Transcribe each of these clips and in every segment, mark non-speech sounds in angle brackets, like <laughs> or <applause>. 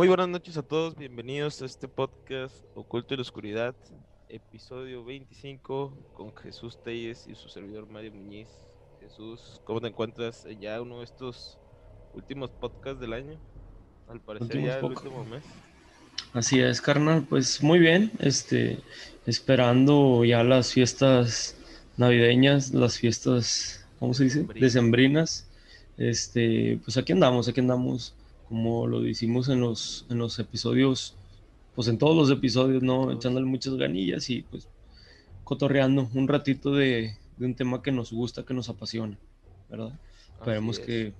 Muy buenas noches a todos, bienvenidos a este podcast Oculto en la Oscuridad, episodio 25 con Jesús Telles y su servidor Mario Muñiz. Jesús, ¿cómo te encuentras en ya uno de estos últimos podcasts del año? Al parecer Últimos ya el último mes. Así es, carnal. Pues muy bien, este, esperando ya las fiestas navideñas, las fiestas, ¿cómo se dice? Decembrinas. Decembrinas. Este, pues aquí andamos, aquí andamos, como lo hicimos en los, en los episodios, pues en todos los episodios, ¿no? Echándole muchas ganillas y pues cotorreando un ratito de, de un tema que nos gusta, que nos apasiona, ¿verdad? Esperemos es. que,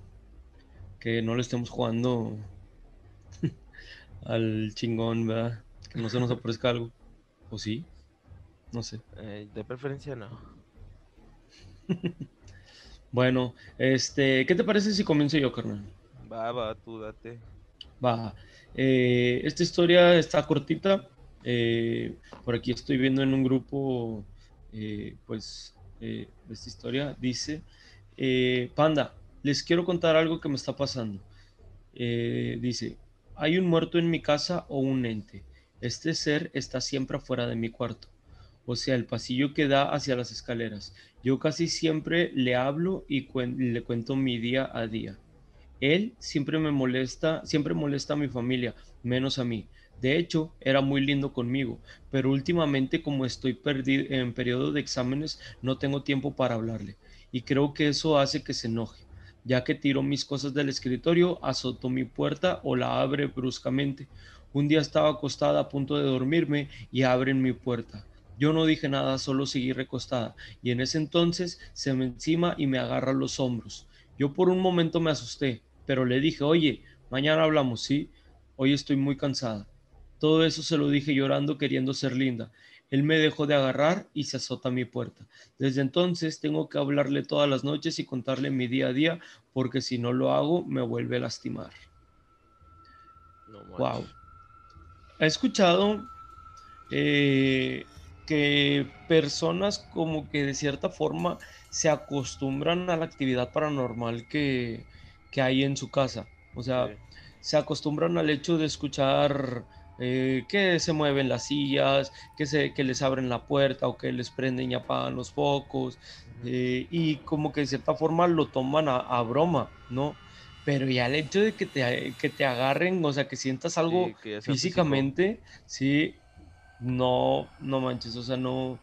que no le estemos jugando <laughs> al chingón, ¿verdad? Que no se nos aparezca algo. ¿O sí? No sé. Eh, de preferencia no. <laughs> Bueno, este, ¿qué te parece si comienzo yo, carnal? Va, va, tú date. Va. eh, esta historia está cortita. eh, por aquí estoy viendo en un grupo, eh, pues, esta historia. Dice, Panda, les quiero contar algo que me está pasando. Dice, hay un muerto en mi casa o un ente. Este ser está siempre afuera de mi cuarto. O sea, el pasillo que da hacia las escaleras. Yo casi siempre le hablo y le cuento mi día a día. Él siempre me molesta, siempre molesta a mi familia, menos a mí. De hecho, era muy lindo conmigo, pero últimamente como estoy perdido en periodo de exámenes, no tengo tiempo para hablarle. Y creo que eso hace que se enoje, ya que tiró mis cosas del escritorio, azotó mi puerta o la abre bruscamente. Un día estaba acostada a punto de dormirme y abren mi puerta. Yo no dije nada, solo seguí recostada, y en ese entonces se me encima y me agarra los hombros. Yo por un momento me asusté, pero le dije, oye, mañana hablamos, ¿sí? Hoy estoy muy cansada. Todo eso se lo dije llorando, queriendo ser linda. Él me dejó de agarrar y se azota mi puerta. Desde entonces tengo que hablarle todas las noches y contarle mi día a día, porque si no lo hago, me vuelve a lastimar. No. Wow. He escuchado eh, que personas como que de cierta forma se acostumbran a la actividad paranormal que, que hay en su casa. O sea, Sí. se acostumbran al hecho de escuchar eh, que se mueven las sillas, que, se, que les abren la puerta o que les prenden y apagan los focos. Eh, y como que de cierta forma lo toman a, a broma, ¿no? Pero ya el hecho de que te, que te agarren, o sea, que sientas algo Sí, que sea físico. físicamente, sí, no, no manches, o sea, no,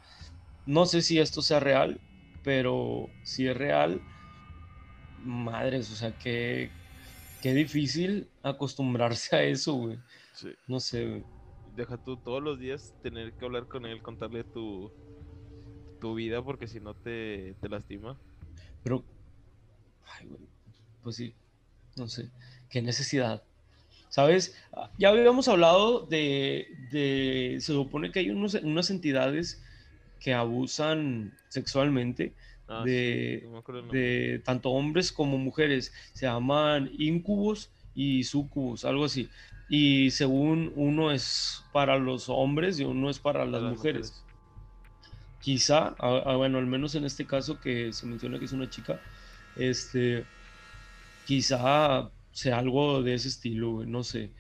no sé si esto sea real, pero si es real, madres, o sea, qué, qué difícil acostumbrarse a eso, güey. Sí. No sé, güey. Deja tú todos los días tener que hablar con él, contarle tu, tu vida, porque si no te, te lastima. Pero, ay, güey, pues sí, no sé, qué necesidad. ¿Sabes? Ya habíamos hablado de, de- se supone que hay unos, unas entidades que abusan sexualmente Ah, de, sí, tanto hombres como mujeres. Se llaman incubos y sucubos, algo así. Y según uno es para los hombres y uno es para las mujeres. Quizá, bueno, al menos en este caso que se menciona que es una chica, este, quizá sea algo de ese estilo, güey, no sé.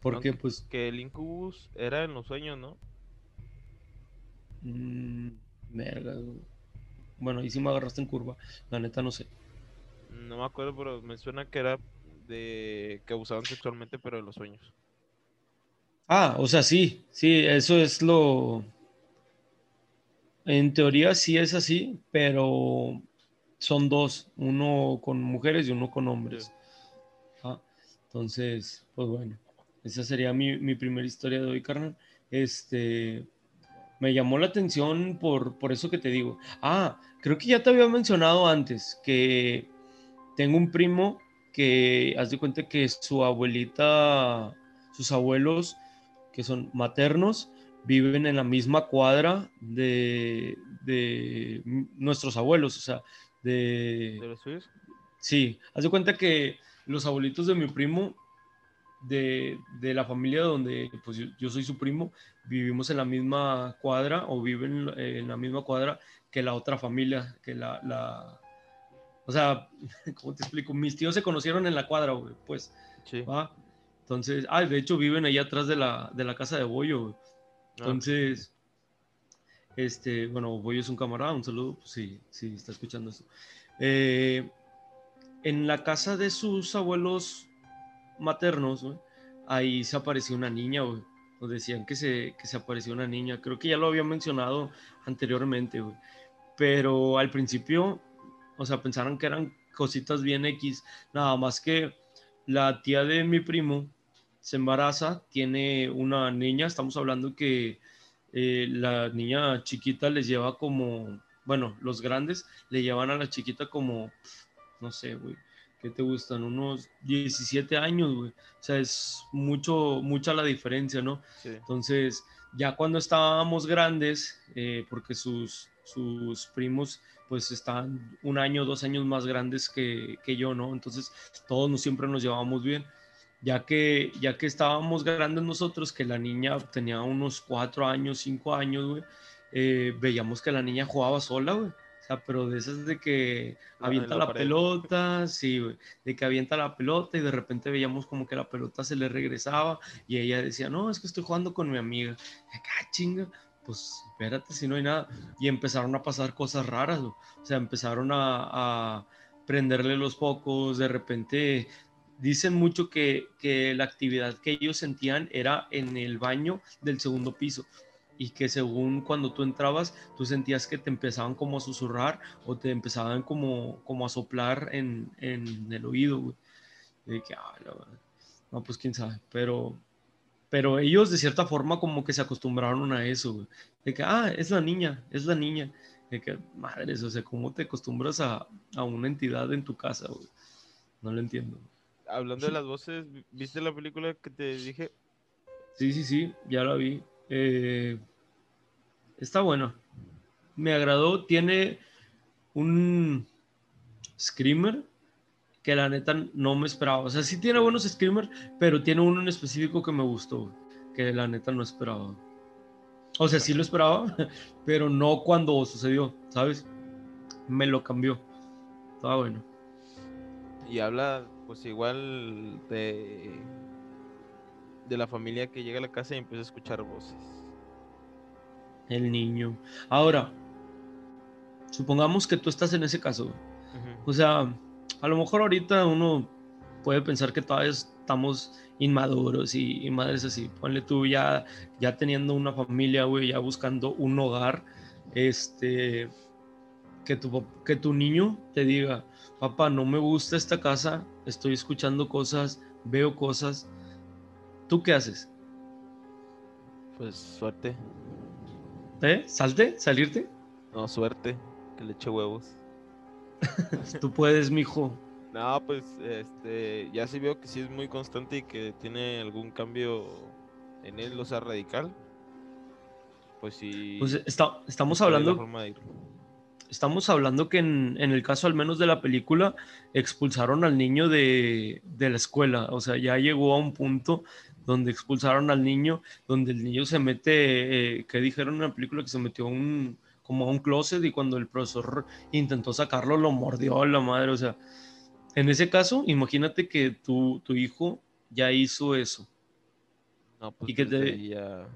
Porque Aunque- pues, Que el Incubus era en los sueños, ¿no? mm, verga, güey. Bueno, ahí sí me agarraste en curva, la neta no sé. No me acuerdo, pero me suena que era de que abusaban sexualmente, pero en los sueños. Ah, o sea, sí, sí, eso es lo... En teoría sí es así, pero son dos, uno con mujeres y uno con hombres. Ah, entonces, pues bueno, esa sería mi, mi primera historia de hoy, carnal. Este, me llamó la atención por, por eso que te digo. Ah, creo que ya te había mencionado antes que tengo un primo que, haz de cuenta que su abuelita, sus abuelos, que son maternos, viven en la misma cuadra de, de nuestros abuelos, o sea, de, ¿De los suyos? Sí, haz de cuenta que los abuelitos de mi primo, de, de la familia donde pues yo, yo soy su primo, vivimos en la misma cuadra o viven eh, en la misma cuadra que la otra familia, que la, la... O sea, <laughs> ¿cómo te explico? Mis tíos se conocieron en la cuadra, güey, pues, Sí. ¿va? Entonces, ah, de hecho viven ahí atrás de la, de la casa de güey. Ah, Entonces, este, bueno, Bollo es un camarada, un saludo, pues sí, sí, está escuchando esto. Eh, en la casa de sus abuelos maternos, ahí se apareció una niña, güey. Decían que se, que se apareció una niña. Creo que ya lo había mencionado anteriormente, güey. Pero al principio, o sea, pensaron que eran cositas bien X. Nada más que la tía de mi primo se embaraza, tiene una niña, estamos hablando que eh, la niña chiquita les lleva como, bueno, los grandes le llevan a la chiquita como, no sé, güey, ¿qué te gustan? Unos 17 años, güey. O sea, es mucho, mucha la diferencia, ¿no? sí. Entonces, ya cuando estábamos grandes, eh, porque sus, sus primos pues estaban un año, dos años más grandes que, que yo, ¿no? Entonces, todos nos, siempre nos llevábamos bien. Ya que, ya que estábamos grandes nosotros, que la niña tenía unos cuatro años, cinco años, güey, eh, veíamos que la niña jugaba sola, güey. Sea, pero de esas de que Ah, avienta en la pelota, sí, güey, de que avienta la pelota y de repente veíamos como que la pelota se le regresaba y ella decía, no, es que estoy jugando con mi amiga. Acá, chinga, pues espérate si no hay nada. Y empezaron a pasar cosas raras, güey. o sea, empezaron a, a prenderle los focos, de repente dicen mucho que, que la actividad que ellos sentían era en el baño del segundo piso y que según cuando tú entrabas, tú sentías que te empezaban como a susurrar o te empezaban como, como a soplar en, en el oído, güey. Y de que, ah. No, pues quién sabe, pero, pero ellos de cierta forma como que se acostumbraron a eso, güey. De que, ah, es la niña, es la niña. De que, madres, o sea, ¿cómo te acostumbras a, a una entidad en tu casa, güey? No lo entiendo. Hablando de <laughs> las voces, ¿viste la película que te dije? Sí, sí, sí, ya la vi. Eh, está buena. Me agradó. Tiene un screamer que la neta no me esperaba. O sea, sí tiene buenos screamers, pero tiene uno en específico que me gustó, que la neta no esperaba. O sea, sí lo esperaba, <laughs> pero no cuando sucedió, ¿sabes? Me lo cambió. Estaba bueno. Y habla, pues igual de de la familia que llega a la casa y empieza a escuchar voces. El niño. Ahora, supongamos que tú estás en ese caso. güey. Ujú. O sea, a lo mejor ahorita uno puede pensar que todavía estamos inmaduros y, y madres así. Ponle tú ya, ya teniendo una familia, güey, ya buscando un hogar, este, que tu, que tu niño te diga, papá, no me gusta esta casa, estoy escuchando cosas, veo cosas. ¿Tú qué haces? Pues suerte. ¿Eh? ¿Salte? ¿Salirte? No, suerte. Que le eche huevos. <laughs> Tú puedes, mijo. No, pues este, ya sí veo que sí es muy constante y que tiene algún cambio en él, o sea, radical. Pues sí. Pues está- estamos hablando forma de ir. Estamos hablando que en, en el caso al menos de la película expulsaron al niño de, de la escuela, o sea, ya llegó a un punto donde expulsaron al niño, donde el niño se mete, eh, que dijeron en la película que se metió a un, como a un closet y cuando el profesor intentó sacarlo lo mordió a la madre, o sea, en ese caso, imagínate que tu, tu hijo ya hizo eso. No, pues y que te- ya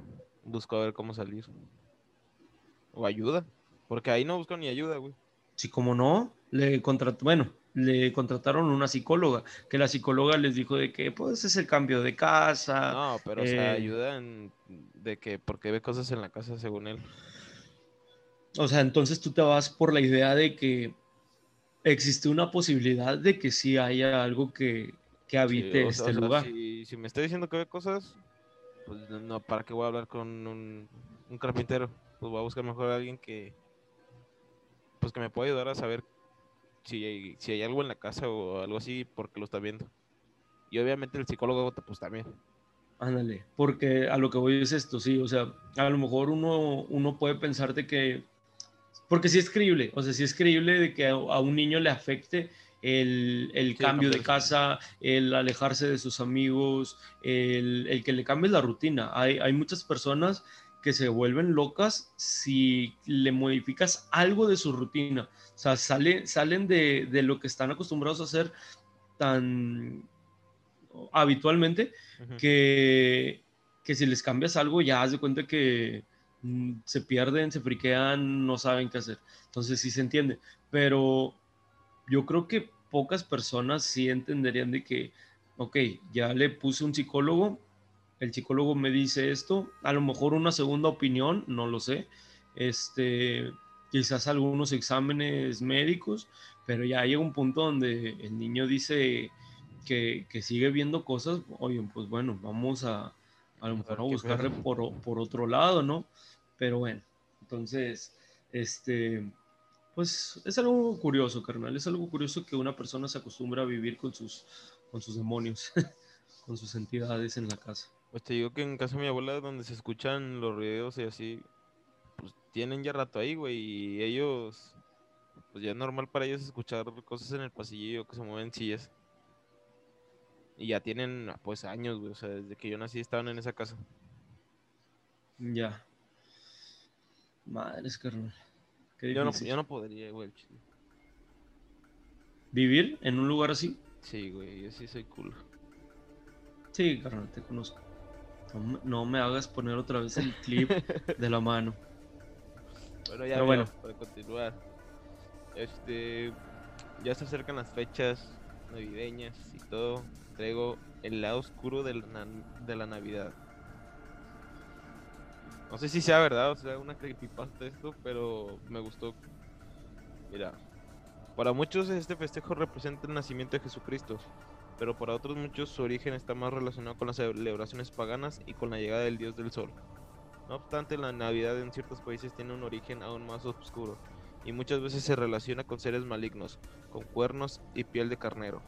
busco a ver cómo salir. O ayuda. Porque ahí no busco ni ayuda, güey. Sí, como no, le contrat bueno, le contrataron una psicóloga, que la psicóloga les dijo de que pues es el cambio de casa. No, pero o sea, eh, ayuda en de que porque ve cosas en la casa según él. O sea, entonces tú te vas por la idea de que existe una posibilidad de que sí haya algo que, que Sí, habite o sea- o este sea, lugar. Si, si me está diciendo que ve cosas, pues no- no, ¿para qué voy a hablar con un, un carpintero? Pues voy a buscar mejor a alguien que pues que me pueda ayudar a saber si hay, si hay algo en la casa o algo así porque lo está viendo. Y obviamente el psicólogo pues también. Ándale, porque a lo que voy es esto, sí, o sea, a lo mejor uno, uno puede pensar de que, porque sí es creíble, o sea, sí es creíble de que a, a un niño le afecte el, el Sí, cambio de casa, el alejarse de sus amigos, el, el que le cambies la rutina. Hay, hay muchas personas que se vuelven locas si le modificas algo de su rutina, o sea, sale, salen de, de lo que están acostumbrados a hacer tan habitualmente, que, que si les cambias algo ya haz de cuenta que mm, se pierden, se friquean, no saben qué hacer. Entonces sí se entiende, pero yo creo que pocas personas sí entenderían de que, ok, ya le puse un psicólogo, el psicólogo me dice esto, a lo mejor una segunda opinión, no lo sé, este, quizás algunos exámenes médicos, pero ya llega un punto donde el niño dice que, sigue viendo cosas, oye, pues bueno, vamos a a lo mejor a buscar por, por otro lado, ¿no? Pero bueno, entonces, este, pues es algo curioso, carnal, es algo curioso que una persona se acostumbra a vivir con sus, con sus demonios, <laughs> con sus entidades en la casa. Pues te digo que en casa de mi abuela, donde se escuchan los ruidos y así, pues tienen ya rato ahí, güey, y ellos, pues ya es normal para ellos escuchar cosas en el pasillo que se mueven sillas. Y ya tienen, pues, años, güey. O sea, desde que yo nací estaban en esa casa. Ya. Madres, carnal. Yo no, yo no podría, güey. ¿Vivir en un lugar así? Sí, güey. Yo sí soy cool. Sí, carnal, te conozco. No, me hagas poner otra vez el clip de la mano. Bueno, ya bueno. para continuar. Este. Ya se acercan las fechas navideñas y todo traigo el lado oscuro de la, de la Navidad. No sé si sea verdad o sea una creepypasta esto, pero me gustó. Mira, para muchos este festejo representa el nacimiento de Jesucristo, pero para otros muchos su origen está más relacionado con las celebraciones paganas y con la llegada del dios del sol. No obstante, la Navidad en ciertos países tiene un origen aún más oscuro y muchas veces se relaciona con seres malignos, con cuernos y piel de carnero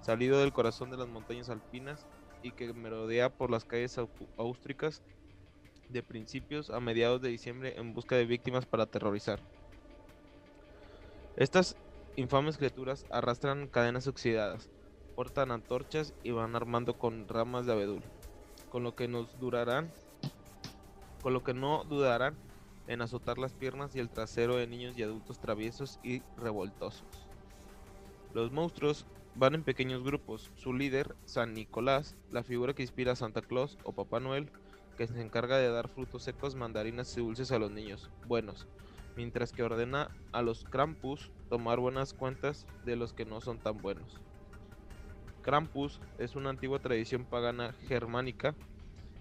salido del corazón de las montañas alpinas y que merodea por las calles austríacas de principios a mediados de diciembre en busca de víctimas para aterrorizar. Estas infames criaturas arrastran cadenas oxidadas, portan antorchas y van armando con ramas de abedul, con lo que nos durarán, con lo que no dudarán en azotar las piernas y el trasero de niños y adultos traviesos y revoltosos. Los monstruos Van en pequeños grupos. Su líder, San Nicolás, la figura que inspira a Santa Claus o Papá Noel, que se encarga de dar frutos secos, mandarinas y dulces a los niños buenos, mientras que ordena a los Krampus tomar buenas cuentas de los que no son tan buenos. Krampus es una antigua tradición pagana germánica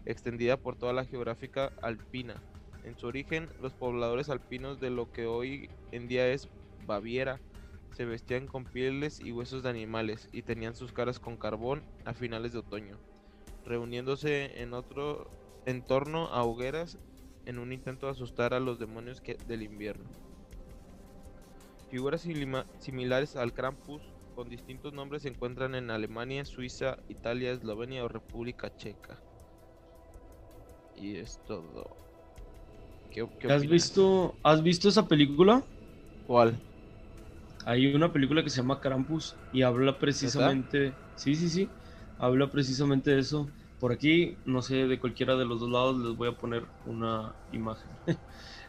extendida por toda la geográfica alpina. En su origen, los pobladores alpinos de lo que hoy en día es Baviera se vestían con pieles y huesos de animales y tenían sus caras con carbón a finales de otoño, reuniéndose en otro en torno a hogueras en un intento de asustar a los demonios del invierno. Figuras similares al Krampus con distintos nombres se encuentran en Alemania, Suiza, Italia, Eslovenia o República Checa. Y es todo. ¿Has visto has visto esa película? ¿Cuál? Hay una película que se llama Krampus y habla precisamente, sí, sí, sí, habla precisamente de eso. Por aquí, no sé, de cualquiera de los dos lados les voy a poner una imagen. <laughs>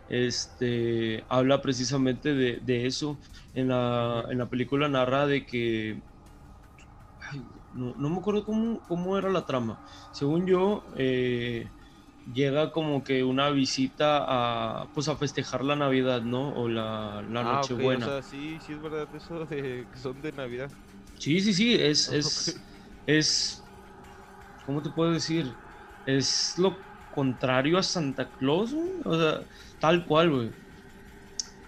Este habla precisamente de, eso. En la, en la, película narra de que. no, me acuerdo cómo, cómo, era la trama. Según yo, eh, llega como que una visita a pues a festejar la Navidad, ¿no? O la, la ah, Nochebuena. O sea, sí, sí es verdad eso de que son de Navidad. Sí, sí, sí, es, <laughs> es, es, ¿cómo te puedo decir? Es lo contrario a Santa Claus, o sea, tal cual, güey.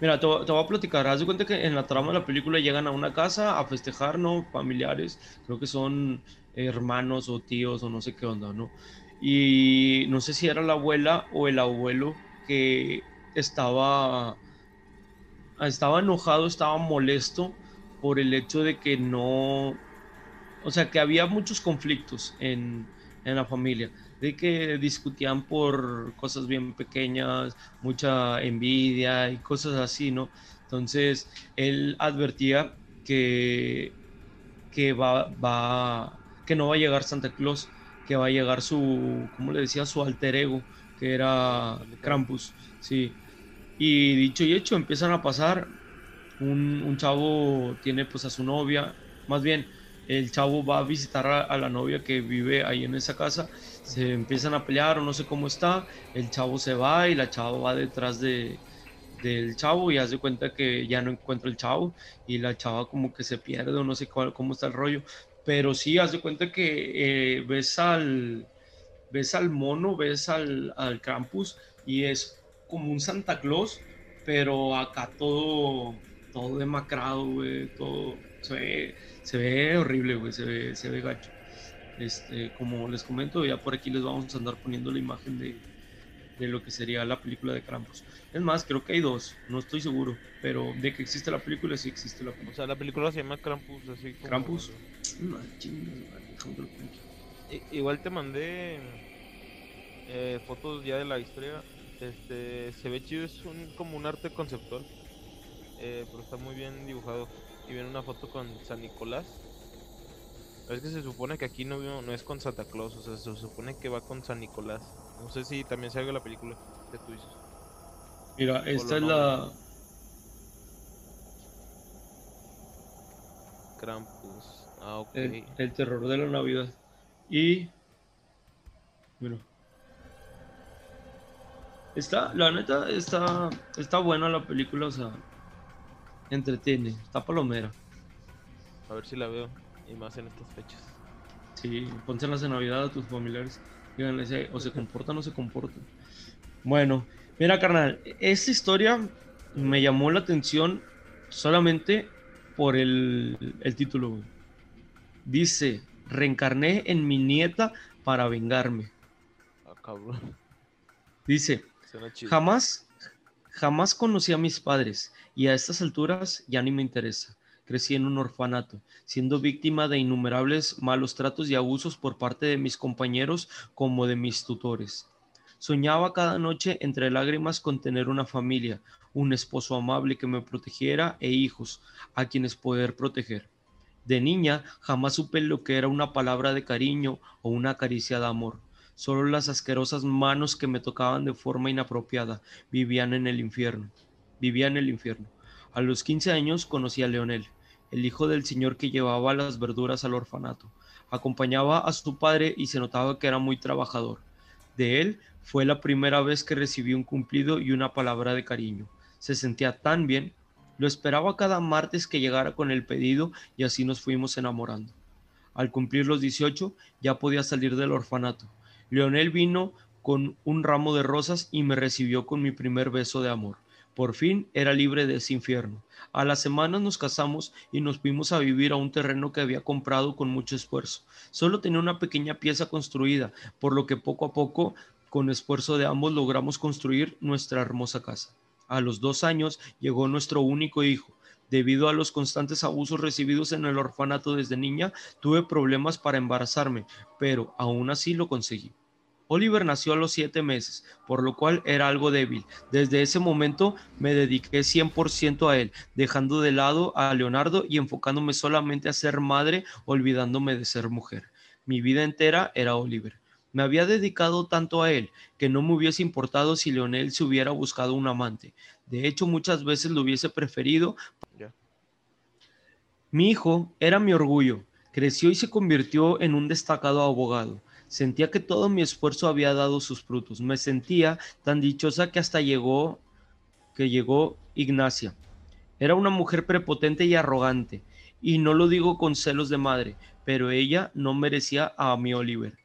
Mira, te, te, voy a platicar. Haz de cuenta que en la trama de la película llegan a una casa a festejar, ¿no? Familiares, creo que son hermanos o tíos o no sé qué onda, ¿no? y no sé si era la abuela o el abuelo que estaba, estaba enojado, estaba molesto por el hecho de que no, o sea, que había muchos conflictos en, en la familia, de que discutían por cosas bien pequeñas, mucha envidia y cosas así, ¿no? Entonces, él advertía que, que, va, va, que no va a llegar Santa Claus que va a llegar su, ¿cómo le decía? Su alter ego, que era Krampus, sí. Y dicho y hecho, empiezan a pasar, un, un chavo tiene pues a su novia, más bien, el chavo va a visitar a, la novia que vive ahí en esa casa, se empiezan a pelear o no sé cómo está, el chavo se va y la chava va detrás de, del chavo y hace cuenta que ya no encuentra el chavo y la chava como que se pierde o no sé cómo está el rollo, pero sí hace cuenta que eh, ves al ves al mono, ves al, al Krampus y es como un Santa Claus, pero acá todo, todo demacrado, güey, todo se ve horrible, güey, se ve, se ve gacho. Este, como les comento, ya por aquí les vamos a andar poniendo la imagen de, de lo que sería la película de Krampus. Es más, creo que hay dos, no estoy seguro, pero de que existe la película, sí existe la película. O sea, la película se llama Krampus, así como... ¿Krampus? No, Igual te mandé eh, fotos ya de la historia. Este, se ve chido, es un, como un arte conceptual, eh, pero está muy bien dibujado. Y viene una foto con San Nicolás. Es que se supone que aquí no, no es con Santa Claus, o sea, se supone que va con San Nicolás. No sé si también salga la película que tú dices. Mira, esta es la. Krampus. Ah, ok. El, terror de la Navidad. Y. Bueno. Está, la neta, está, está buena la película, o sea, entretiene, está palomera. A ver si la veo, y más en estas fechas. Sí, pónselas en Navidad a tus familiares o se comportan o se comportan. Bueno, mira, carnal, esta historia me llamó la atención solamente por el, el título. Dice, reencarné en mi nieta para vengarme. Ah, cabrón. Dice, jamás, jamás conocí a mis padres y a estas alturas ya ni me interesa crecí en un orfanato, siendo víctima de innumerables malos tratos y abusos por parte de mis compañeros como de mis tutores. Soñaba cada noche entre lágrimas con tener una familia, un esposo amable que me protegiera e hijos a quienes poder proteger. De niña jamás supe lo que era una palabra de cariño o una caricia de amor. Solo las asquerosas manos que me tocaban de forma inapropiada vivían en el infierno. Vivían en el infierno. A los 15 años conocí a Leonel el hijo del señor que llevaba las verduras al orfanato. Acompañaba a su padre y se notaba que era muy trabajador. De él fue la primera vez que recibí un cumplido y una palabra de cariño. Se sentía tan bien. Lo esperaba cada martes que llegara con el pedido y así nos fuimos enamorando. Al cumplir los 18 ya podía salir del orfanato. Leonel vino con un ramo de rosas y me recibió con mi primer beso de amor. Por fin era libre de ese infierno. A las semanas nos casamos y nos fuimos a vivir a un terreno que había comprado con mucho esfuerzo. Solo tenía una pequeña pieza construida, por lo que poco a poco, con esfuerzo de ambos, logramos construir nuestra hermosa casa. A los dos años llegó nuestro único hijo. Debido a los constantes abusos recibidos en el orfanato desde niña, tuve problemas para embarazarme, pero aún así lo conseguí. Oliver nació a los siete meses, por lo cual era algo débil. Desde ese momento me dediqué 100% a él, dejando de lado a Leonardo y enfocándome solamente a ser madre, olvidándome de ser mujer. Mi vida entera era Oliver. Me había dedicado tanto a él que no me hubiese importado si Leonel se hubiera buscado un amante. De hecho, muchas veces lo hubiese preferido. Mi hijo era mi orgullo. Creció y se convirtió en un destacado abogado. Sentía que todo mi esfuerzo había dado sus frutos. Me sentía tan dichosa que hasta llegó que llegó Ignacia. Era una mujer prepotente y arrogante, y no lo digo con celos de madre, pero ella no merecía a mi Oliver.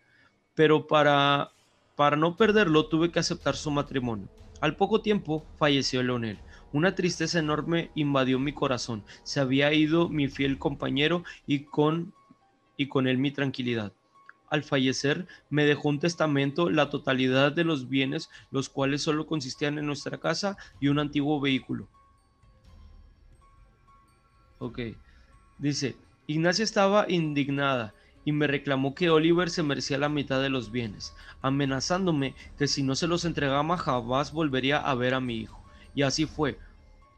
Pero para para no perderlo tuve que aceptar su matrimonio. Al poco tiempo falleció Leonel. Una tristeza enorme invadió mi corazón. Se había ido mi fiel compañero y con y con él mi tranquilidad al fallecer, me dejó un testamento la totalidad de los bienes, los cuales solo consistían en nuestra casa y un antiguo vehículo. Ok. Dice, Ignacia estaba indignada y me reclamó que Oliver se merecía la mitad de los bienes, amenazándome que si no se los entregaba jamás volvería a ver a mi hijo. Y así fue.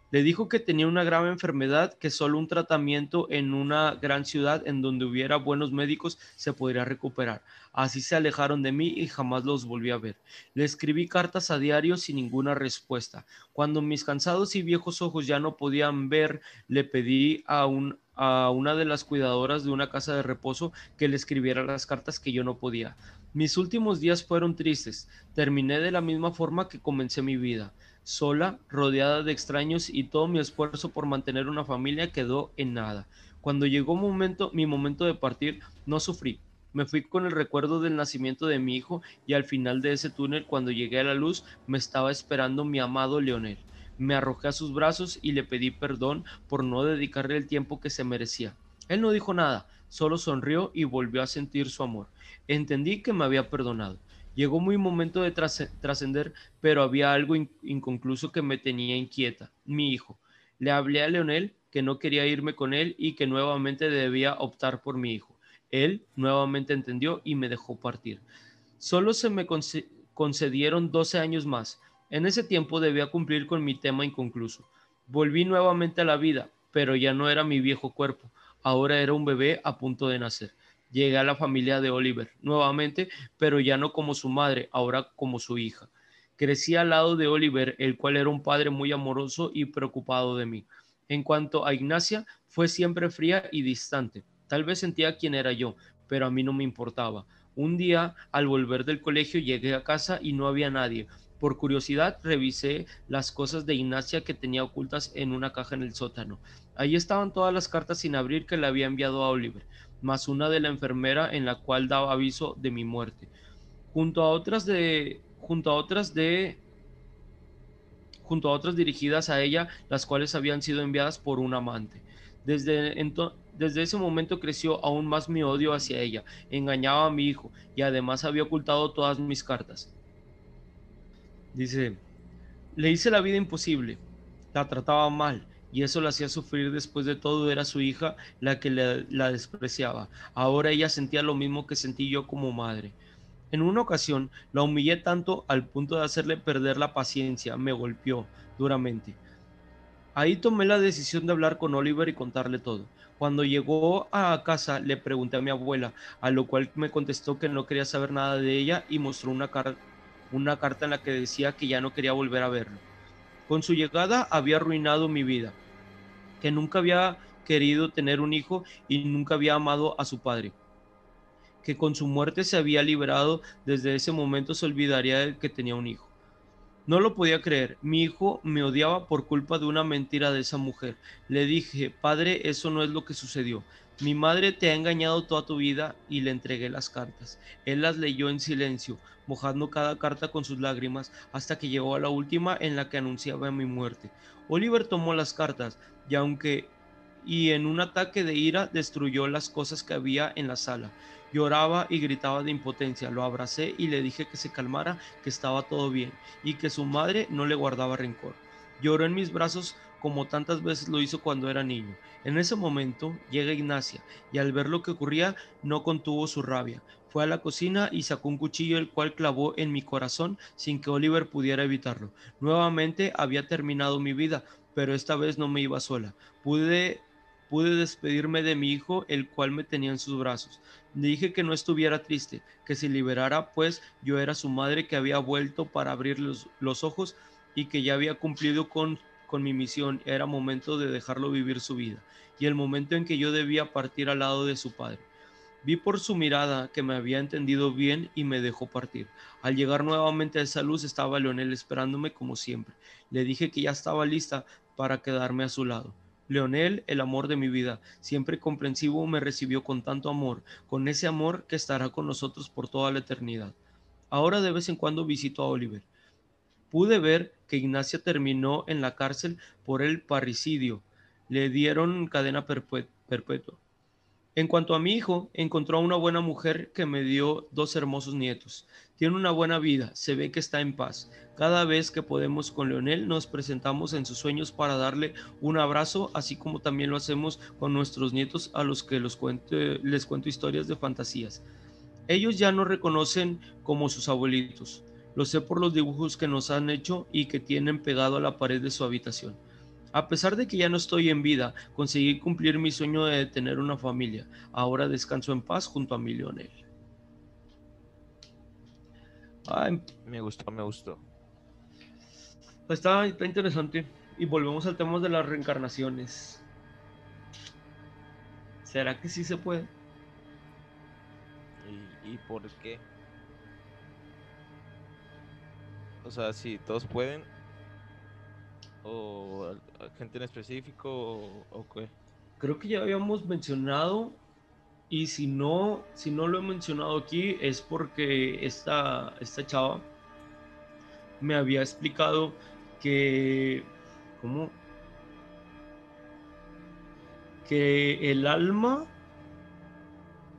Le dijo que tenía una grave enfermedad, que solo un tratamiento en una gran ciudad en donde hubiera buenos médicos se podría recuperar. Así se alejaron de mí y jamás los volví a ver. Le escribí cartas a diario sin ninguna respuesta. Cuando mis cansados y viejos ojos ya no podían ver, le pedí a un a una de las cuidadoras de una casa de reposo que le escribiera las cartas que yo no podía. Mis últimos días fueron tristes. Terminé de la misma forma que comencé mi vida, sola, rodeada de extraños y todo mi esfuerzo por mantener una familia quedó en nada. Cuando llegó momento, mi momento de partir, no sufrí. Me fui con el recuerdo del nacimiento de mi hijo y al final de ese túnel, cuando llegué a la luz, me estaba esperando mi amado Leonel. Me arrojé a sus brazos y le pedí perdón por no dedicarle el tiempo que se merecía. Él no dijo nada, solo sonrió y volvió a sentir su amor. Entendí que me había perdonado. Llegó muy momento de trascender, pero había algo inconcluso que me tenía inquieta. Mi hijo. Le hablé a Leonel que no quería irme con él y que nuevamente debía optar por mi hijo. Él nuevamente entendió y me dejó partir. Solo se me concedieron 12 años más. En ese tiempo debía cumplir con mi tema inconcluso. Volví nuevamente a la vida, pero ya no era mi viejo cuerpo, ahora era un bebé a punto de nacer. Llegué a la familia de Oliver nuevamente, pero ya no como su madre, ahora como su hija. Crecí al lado de Oliver, el cual era un padre muy amoroso y preocupado de mí. En cuanto a Ignacia, fue siempre fría y distante. Tal vez sentía quién era yo, pero a mí no me importaba. Un día, al volver del colegio, llegué a casa y no había nadie. Por curiosidad revisé las cosas de Ignacia que tenía ocultas en una caja en el sótano. Allí estaban todas las cartas sin abrir que le había enviado a Oliver, más una de la enfermera en la cual daba aviso de mi muerte, junto a otras de junto a otras de junto a otras dirigidas a ella, las cuales habían sido enviadas por un amante. Desde, desde ese momento creció aún más mi odio hacia ella. Engañaba a mi hijo y además había ocultado todas mis cartas. Dice, le hice la vida imposible, la trataba mal y eso la hacía sufrir después de todo, era su hija la que la despreciaba. Ahora ella sentía lo mismo que sentí yo como madre. En una ocasión la humillé tanto al punto de hacerle perder la paciencia, me golpeó duramente. Ahí tomé la decisión de hablar con Oliver y contarle todo. Cuando llegó a casa le pregunté a mi abuela, a lo cual me contestó que no quería saber nada de ella y mostró una, una carta en la que decía que ya no quería volver a verlo. Con su llegada había arruinado mi vida, que nunca había querido tener un hijo y nunca había amado a su padre, que con su muerte se había liberado, desde ese momento se olvidaría de que tenía un hijo. No lo podía creer. Mi hijo me odiaba por culpa de una mentira de esa mujer. Le dije, padre, eso no es lo que sucedió. Mi madre te ha engañado toda tu vida y le entregué las cartas. Él las leyó en silencio, mojando cada carta con sus lágrimas hasta que llegó a la última en la que anunciaba mi muerte. Oliver tomó las cartas y aunque y en un ataque de ira destruyó las cosas que había en la sala. Lloraba y gritaba de impotencia. Lo abracé y le dije que se calmara, que estaba todo bien y que su madre no le guardaba rencor. Lloró en mis brazos como tantas veces lo hizo cuando era niño. En ese momento llega Ignacia y al ver lo que ocurría no contuvo su rabia. Fue a la cocina y sacó un cuchillo el cual clavó en mi corazón sin que Oliver pudiera evitarlo. Nuevamente había terminado mi vida, pero esta vez no me iba sola. Pude pude despedirme de mi hijo, el cual me tenía en sus brazos. Le dije que no estuviera triste, que se liberara, pues yo era su madre que había vuelto para abrir los, los ojos y que ya había cumplido con con mi misión, era momento de dejarlo vivir su vida y el momento en que yo debía partir al lado de su padre. Vi por su mirada que me había entendido bien y me dejó partir. Al llegar nuevamente a esa luz estaba Leonel esperándome como siempre. Le dije que ya estaba lista para quedarme a su lado. Leonel, el amor de mi vida, siempre comprensivo, me recibió con tanto amor, con ese amor que estará con nosotros por toda la eternidad. Ahora de vez en cuando visito a Oliver Pude ver que Ignacia terminó en la cárcel por el parricidio. Le dieron cadena perpetua. En cuanto a mi hijo, encontró a una buena mujer que me dio dos hermosos nietos. Tiene una buena vida, se ve que está en paz. Cada vez que podemos con Leonel nos presentamos en sus sueños para darle un abrazo, así como también lo hacemos con nuestros nietos a los que les cuento historias de fantasías. Ellos ya no reconocen como sus abuelitos. Lo sé por los dibujos que nos han hecho y que tienen pegado a la pared de su habitación. A pesar de que ya no estoy en vida, conseguí cumplir mi sueño de tener una familia. Ahora descanso en paz junto a mi Leonel. me gustó, me gustó. Pues está, está interesante. Y volvemos al tema de las reencarnaciones. ¿Será que sí se puede? ¿Y, y por qué? O sea, si todos pueden, o gente en específico, o, o qué. Creo que ya habíamos mencionado y si no, si no lo he mencionado aquí es porque esta, esta chava me había explicado que, ¿cómo? Que el alma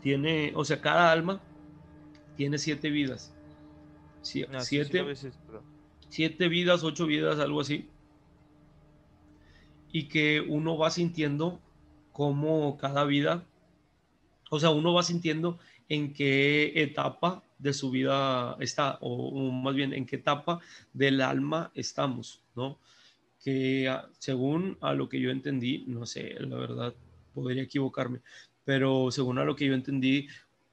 tiene, o sea, cada alma tiene siete vidas. Siete, veces, pero... siete vidas, ocho vidas, algo así. Y que uno va sintiendo cómo cada vida o sea, uno va sintiendo en qué etapa de su vida está, o, más bien en qué etapa del alma estamos, ¿no? Que ah, según a lo que yo entendí, no sé, la verdad, podría equivocarme, pero según a lo que yo entendí,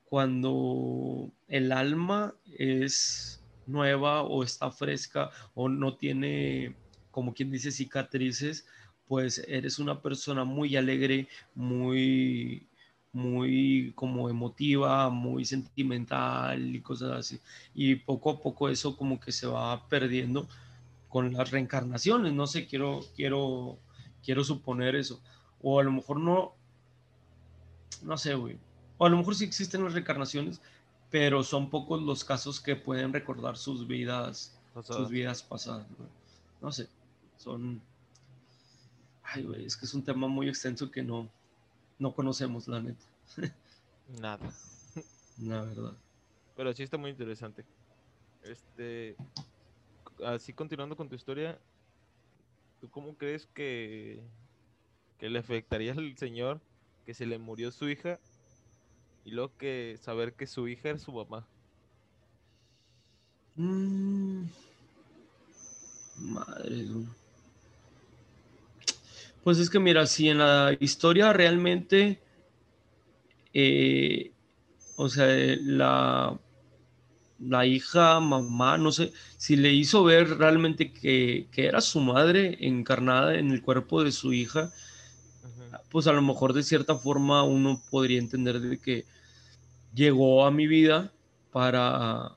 cuando el alma es nueva o está fresca o no tiene, como quien dice, cicatrices, pues eres una persona muy alegre, muy muy como emotiva, muy sentimental y cosas así. Y poco a poco eso como que se va perdiendo con las reencarnaciones, no sé, quiero, quiero, quiero suponer eso. O a lo mejor no, no sé, güey. O a lo mejor sí existen las reencarnaciones, pero son pocos los casos que pueden recordar sus vidas, sus vidas pasadas. ¿no? sé, son... Ay, güey, es que es un tema muy extenso que no, no conocemos, la neta. <laughs> Nada. La verdad. Pero sí está muy interesante. Este, así continuando con tu historia, ¿tú cómo crees que, que le afectaría al señor que se le murió su hija y luego que saber que su hija era su mamá? Mm. Madre Pues es que mira, si en la historia realmente eh, o sea, la, la hija, mamá, no sé, si le hizo ver realmente que, era su madre encarnada en el cuerpo de su hija, pues a lo mejor de cierta forma uno podría entender de que llegó a mi vida para,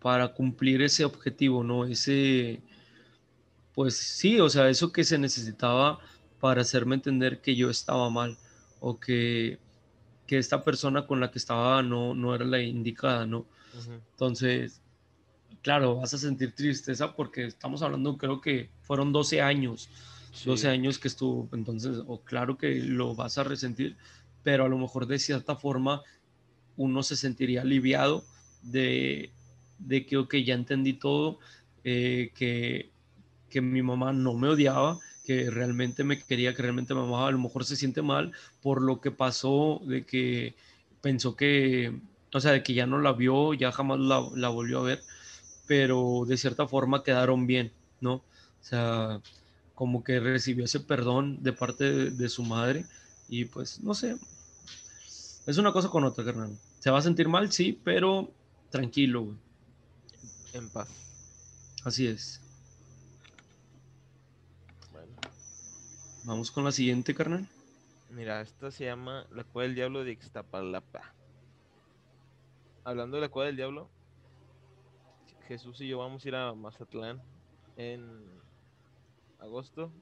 para cumplir ese objetivo, ¿no? Ese, pues sí, o sea, eso que se necesitaba para hacerme entender que yo estaba mal o que que esta persona con la que estaba no, no era la indicada, ¿no? Entonces, claro, vas a sentir tristeza porque estamos hablando, creo que fueron 12 años, 12 años que estuvo, entonces, o claro que lo vas a resentir, pero a lo mejor de cierta forma uno se sentiría aliviado de, de que, ok, ya entendí todo, eh, que, que mi mamá no me odiaba, que realmente me quería, que realmente me amaba, a lo mejor se siente mal por lo que pasó, de que pensó que, o sea, de que ya no la vio, ya jamás la, volvió a ver, pero de cierta forma quedaron bien, ¿no? O sea, como que recibió ese perdón de parte de, su madre y pues, no sé, es una cosa con otra, carnal. Se va a sentir mal, sí, pero tranquilo, En paz. Así es. Vamos con la siguiente, carnal. Mira, esta se llama La Cueva del Diablo de Ixtapalapa. Hablando de la Cueva del Diablo, Jesús y yo vamos a ir a Mazatlán en agosto.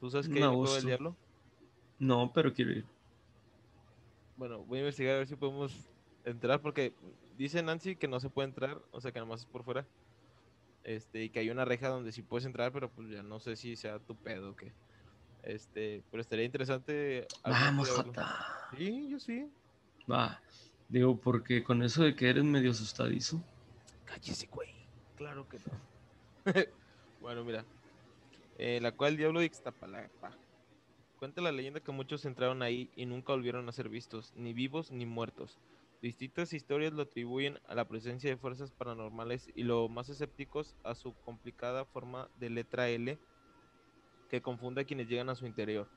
¿Tú sabes Cueva del Diablo? No, pero quiero ir. Bueno, voy a investigar a ver si podemos entrar porque dice Nancy que no se puede entrar, o sea que nomás es por fuera. Este, y que hay una reja donde sí puedes entrar, pero pues ya no sé si sea tu pedo o qué. Este, pero estaría interesante. Vamos, Jota. Sí, yo sí. Va. Digo, porque con eso de que eres medio asustadizo. Cállese, güey. Claro que no. <laughs> bueno, mira. Eh, la cual el diablo de Ixtapalapa. Cuenta la leyenda que muchos entraron ahí y nunca volvieron a ser vistos, ni vivos ni muertos. Distintas historias lo atribuyen a la presencia de fuerzas paranormales y lo más escépticos a su complicada forma de letra L que confunde a quienes llegan a su interior.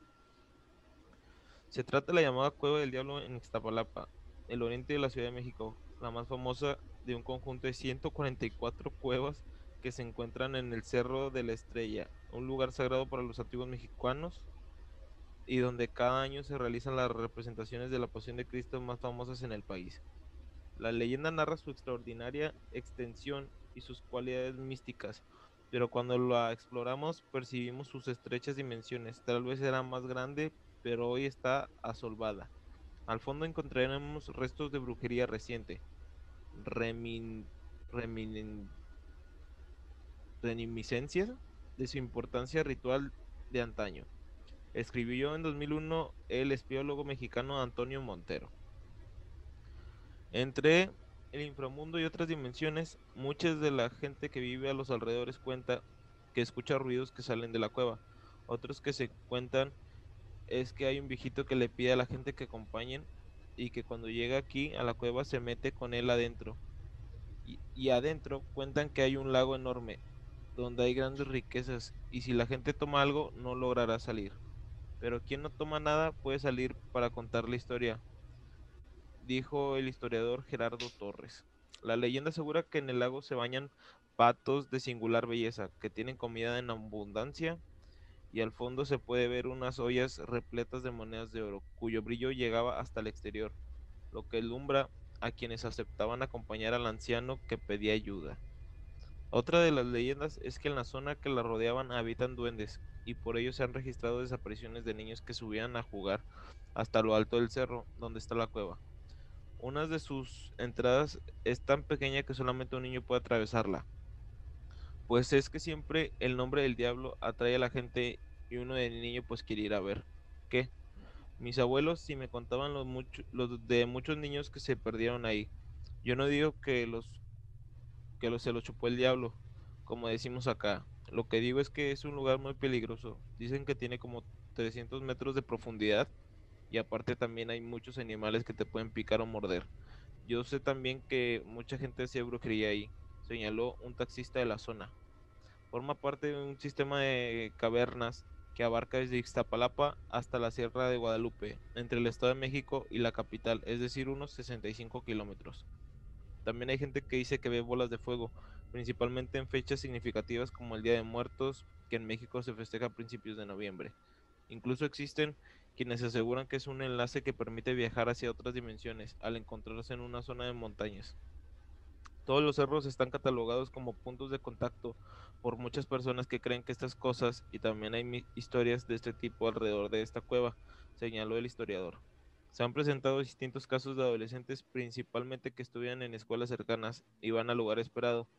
Se trata de la llamada Cueva del Diablo en Ixtapalapa, el oriente de la Ciudad de México, la más famosa de un conjunto de 144 cuevas que se encuentran en el Cerro de la Estrella, un lugar sagrado para los antiguos mexicanos. y donde cada año se realizan las representaciones de la Pasión de Cristo más famosas en el país. La leyenda narra su extraordinaria extensión y sus cualidades místicas, pero cuando la exploramos percibimos sus estrechas dimensiones. Tal vez era más grande, pero hoy está asolvada. Al fondo encontraremos restos de brujería reciente, reminiscencias de su importancia ritual de antaño. Escribió en 2001 el espiólogo mexicano Antonio Montero. Entre el inframundo y otras dimensiones, muchas de la gente que vive a los alrededores cuenta que escucha ruidos que salen de la cueva. Otros que se cuentan es que hay un viejito que le pide a la gente que acompañen y que cuando llega aquí a la cueva se mete con él adentro. Y, y, adentro cuentan que hay un lago enorme donde hay grandes riquezas y si la gente toma algo no logrará salir. Pero quien no toma nada puede salir para contar la historia, dijo el historiador Gerardo Torres. La leyenda asegura que en el lago se bañan patos de singular belleza, que tienen comida en abundancia, y al fondo se puede ver unas ollas repletas de monedas de oro, cuyo brillo llegaba hasta el exterior, lo que alumbra a quienes aceptaban acompañar al anciano que pedía ayuda. Otra de las leyendas es que en la zona que la rodeaban habitan duendes, y por ello se han registrado desapariciones de niños que subían a jugar hasta lo alto del cerro donde está la cueva. Una de sus entradas es tan pequeña que solamente un niño puede atravesarla. Pues es que siempre el nombre del diablo atrae a la gente y uno de niño pues quiere ir a ver. ¿Qué? Mis abuelos si me contaban los, los de muchos niños que se perdieron ahí. Yo no digo que los que se los chupó el diablo, como decimos acá. Lo que digo es que es un lugar muy peligroso. Dicen que tiene como 300 metros de profundidad y aparte también hay muchos animales que te pueden picar o morder. Yo sé también que mucha gente hacía brujería ahí, señaló un taxista de la zona. Forma parte de un sistema de cavernas que abarca desde Ixtapalapa hasta la Sierra de Guadalupe, entre el Estado de México y la capital, es decir, unos 65 kilómetros. También hay gente que dice que ve bolas de fuego, principalmente en fechas significativas como el Día de Muertos, que en México se festeja a principios de noviembre. Incluso existen quienes aseguran que es un enlace que permite viajar hacia otras dimensiones al encontrarse en una zona de montañas. Todos los cerros están catalogados como puntos de contacto por muchas personas que creen que estas cosas y también hay historias de este tipo alrededor de esta cueva, señaló el historiador. Se han presentado distintos casos de adolescentes, principalmente que estudian en escuelas cercanas y van al lugar esperado,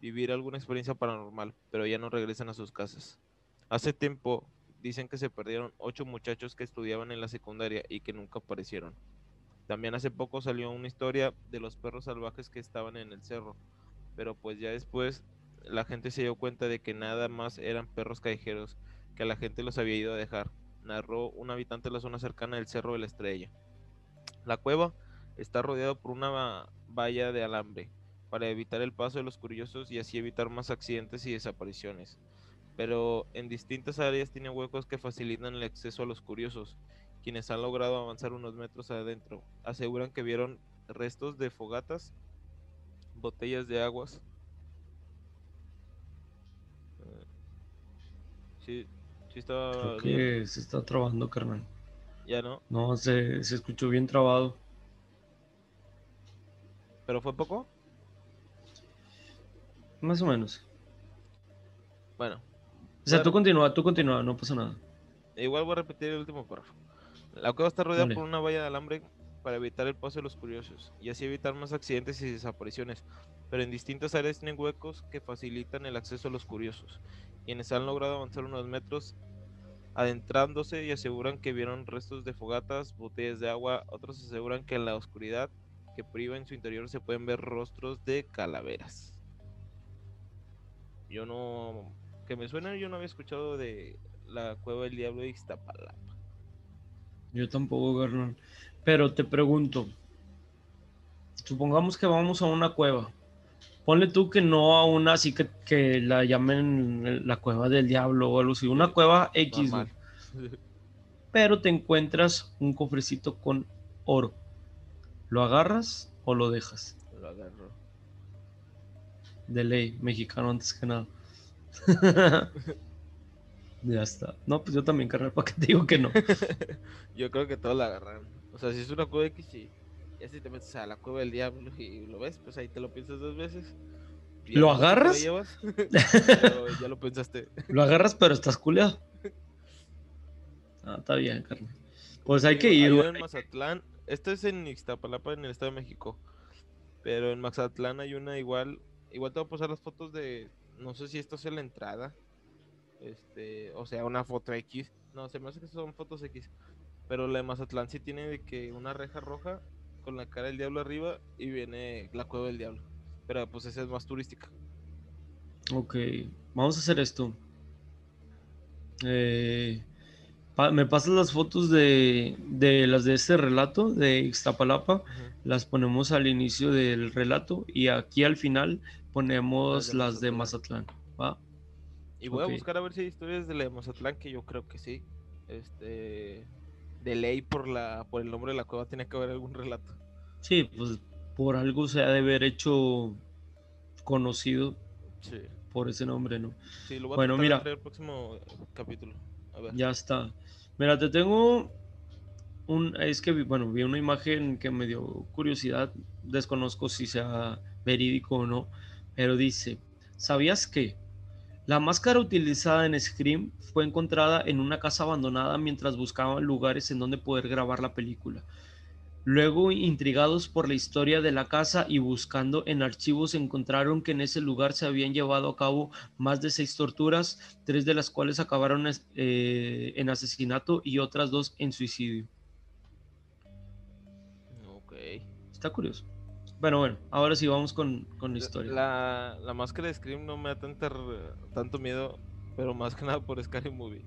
vivir alguna experiencia paranormal, pero ya no regresan a sus casas. Hace tiempo dicen que se perdieron ocho muchachos que estudiaban en la secundaria y que nunca aparecieron. También hace poco salió una historia de los perros salvajes que estaban en el cerro, pero pues ya después la gente se dio cuenta de que nada más eran perros callejeros que la gente los había ido a dejar, narró un habitante de la zona cercana del Cerro de la Estrella. La cueva está rodeada por una valla de alambre para evitar el paso de los curiosos y así evitar más accidentes y desapariciones pero en distintas áreas tiene huecos que facilitan el acceso a los curiosos, quienes han logrado avanzar unos metros adentro. Aseguran que vieron restos de fogatas, botellas de aguas. Eh, sí, sí está. Creo se está trabando, carnal. Ya no. No, se, se escuchó bien trabado. ¿Pero fue poco? Más o menos. Bueno, o sea, tú continúa, tú continúa, no pasa nada. Igual voy a repetir el último párrafo. La cueva está rodeada por una valla de alambre para evitar el paso de los curiosos y así evitar más accidentes y desapariciones, pero en distintas áreas tienen huecos que facilitan el acceso a los curiosos, quienes han logrado avanzar unos metros adentrándose y aseguran que vieron restos de fogatas, botellas de agua, otros aseguran que en la oscuridad que priva en su interior se pueden ver rostros de calaveras. Yo no que me suena, yo no había escuchado de la cueva del diablo de Ixtapalapa. Yo tampoco, Garnón. Pero te pregunto, supongamos que vamos a una cueva. Ponle tú que no a una así que, que la llamen la cueva del diablo o algo así, una cueva X. Pero te encuentras un cofrecito con oro. ¿Lo agarras o lo dejas? Lo agarro. De ley, mexicano antes que nada. <laughs> Ya está. No, pues yo también, carnal, ¿para qué te digo que no? <laughs> Yo creo que todos la agarran. O sea, si es una cueva X, sí. Ya si te metes a la cueva del diablo y lo ves, pues ahí te lo piensas dos veces. ¿Lo agarras? llevas, <laughs> pero ya lo pensaste. Lo agarras, pero estás culeado. <laughs> Ah, está bien, carnal. Pues hay que ir, uno güey. en Mazatlán. Esto es en Ixtapalapa, en el Estado de México. Pero en Mazatlán hay una igual. Igual te voy a pasar las fotos de. No sé si esto es la entrada. Este. O sea, una foto X. No, se me hace que son fotos X. Pero la de Mazatlán sí tiene de que una reja roja con la cara del diablo arriba y viene la cueva del diablo. Pero pues esa es más turística. Ok, vamos a hacer esto. Eh, pa- me pasas las fotos de, de las de este relato de Ixtapalapa, las ponemos al inicio del relato y aquí al final ponemos las de Mazatlán. ¿va? Y voy a buscar a ver si hay historias de la de Mazatlán, que yo creo que sí. Este. De ley por la por el nombre de la cueva tiene que haber algún relato. Sí, pues por algo se ha de haber hecho conocido Sí. por ese nombre, ¿no? Sí, lo voy a Bueno, mira. el próximo eh, capítulo. A ver. Ya está. Mira, te tengo un, es que vi- bueno, vi una imagen que me dio curiosidad, desconozco si sea verídico o no, pero dice, ¿sabías que la máscara utilizada en Scream fue encontrada en una casa abandonada mientras buscaban lugares en donde poder grabar la película? Luego, intrigados por la historia de la casa y buscando en archivos, encontraron que en ese lugar se habían llevado a cabo más de seis torturas, tres de las cuales acabaron eh, en asesinato y otras dos en suicidio. Ok. Está curioso. Bueno, bueno, ahora sí vamos con, con la historia. La, la máscara de Scream no me da tanta, tanto miedo, pero más que nada por Scary Movie.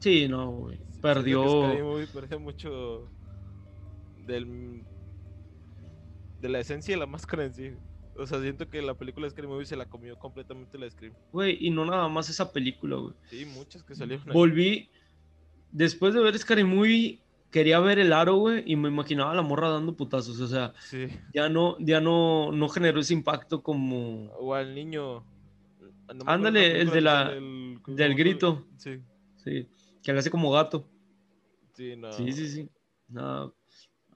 Sí, no, güey. Perdió. Scary Movie parece mucho del de la esencia de la máscara en sí. O sea, siento que la película de Scary Movie se la comió completamente la Scream. Güey, y no nada más esa película, güey. Sí, muchas que salieron ahí. Volví, después de ver Scary Movie, quería ver el aro, güey, y me imaginaba a la morra dando putazos. O sea, Sí. ya no, ya no, no generó ese impacto como O al niño. no Ándale, el de la- sale el- ¿cómo del grito. Sí, Sí, que le hace como gato. sí, no. Sí, sí, sí. No,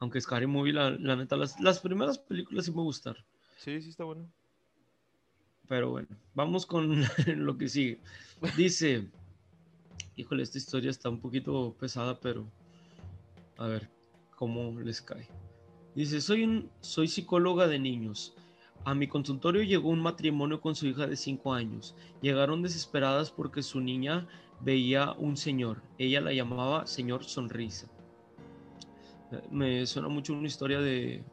aunque Scary Movie, la, la neta, las, las primeras películas sí me gustaron. Sí, sí está bueno. Pero bueno, vamos con <laughs> lo que sigue. Dice, híjole, esta historia está un poquito pesada, pero a ver cómo les cae. Dice, soy, un, soy psicóloga de niños. A mi consultorio llegó un matrimonio con su hija de 5 años. Llegaron desesperadas porque su niña veía un señor. Ella la llamaba señor sonrisa. Me suena mucho una historia de,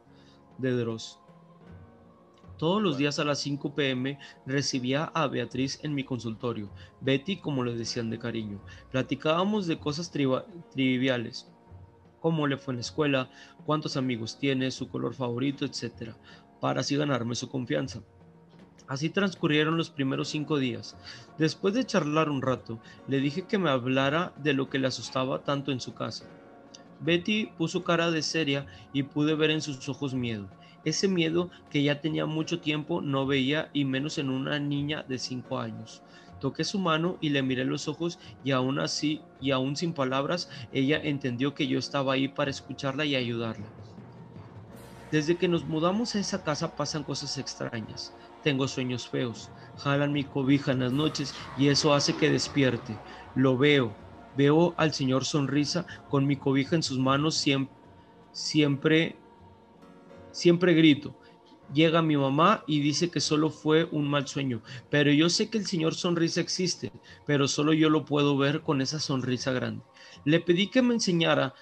de Dross. Todos los días a las 5 pm recibía a Beatriz en mi consultorio, Betty como le decían de cariño. Platicábamos de cosas triviales, cómo le fue en la escuela, cuántos amigos tiene, su color favorito, etc., para así ganarme su confianza. Así transcurrieron los primeros cinco días. Después de charlar un rato, le dije que me hablara de lo que le asustaba tanto en su casa. Betty puso cara de seria y pude ver en sus ojos miedo. Ese miedo que ya tenía mucho tiempo no veía y menos en una niña de 5 años. Toqué su mano y le miré los ojos y aún así y aún sin palabras ella entendió que yo estaba ahí para escucharla y ayudarla. Desde que nos mudamos a esa casa pasan cosas extrañas. Tengo sueños feos, jalan mi cobija en las noches y eso hace que despierte. Lo veo, veo al señor sonrisa con mi cobija en sus manos siempre, siempre Siempre grito. Llega mi mamá y dice que solo fue un mal sueño, pero yo sé que el señor sonrisa existe, pero solo yo lo puedo ver con esa sonrisa grande. Le pedí que me enseñara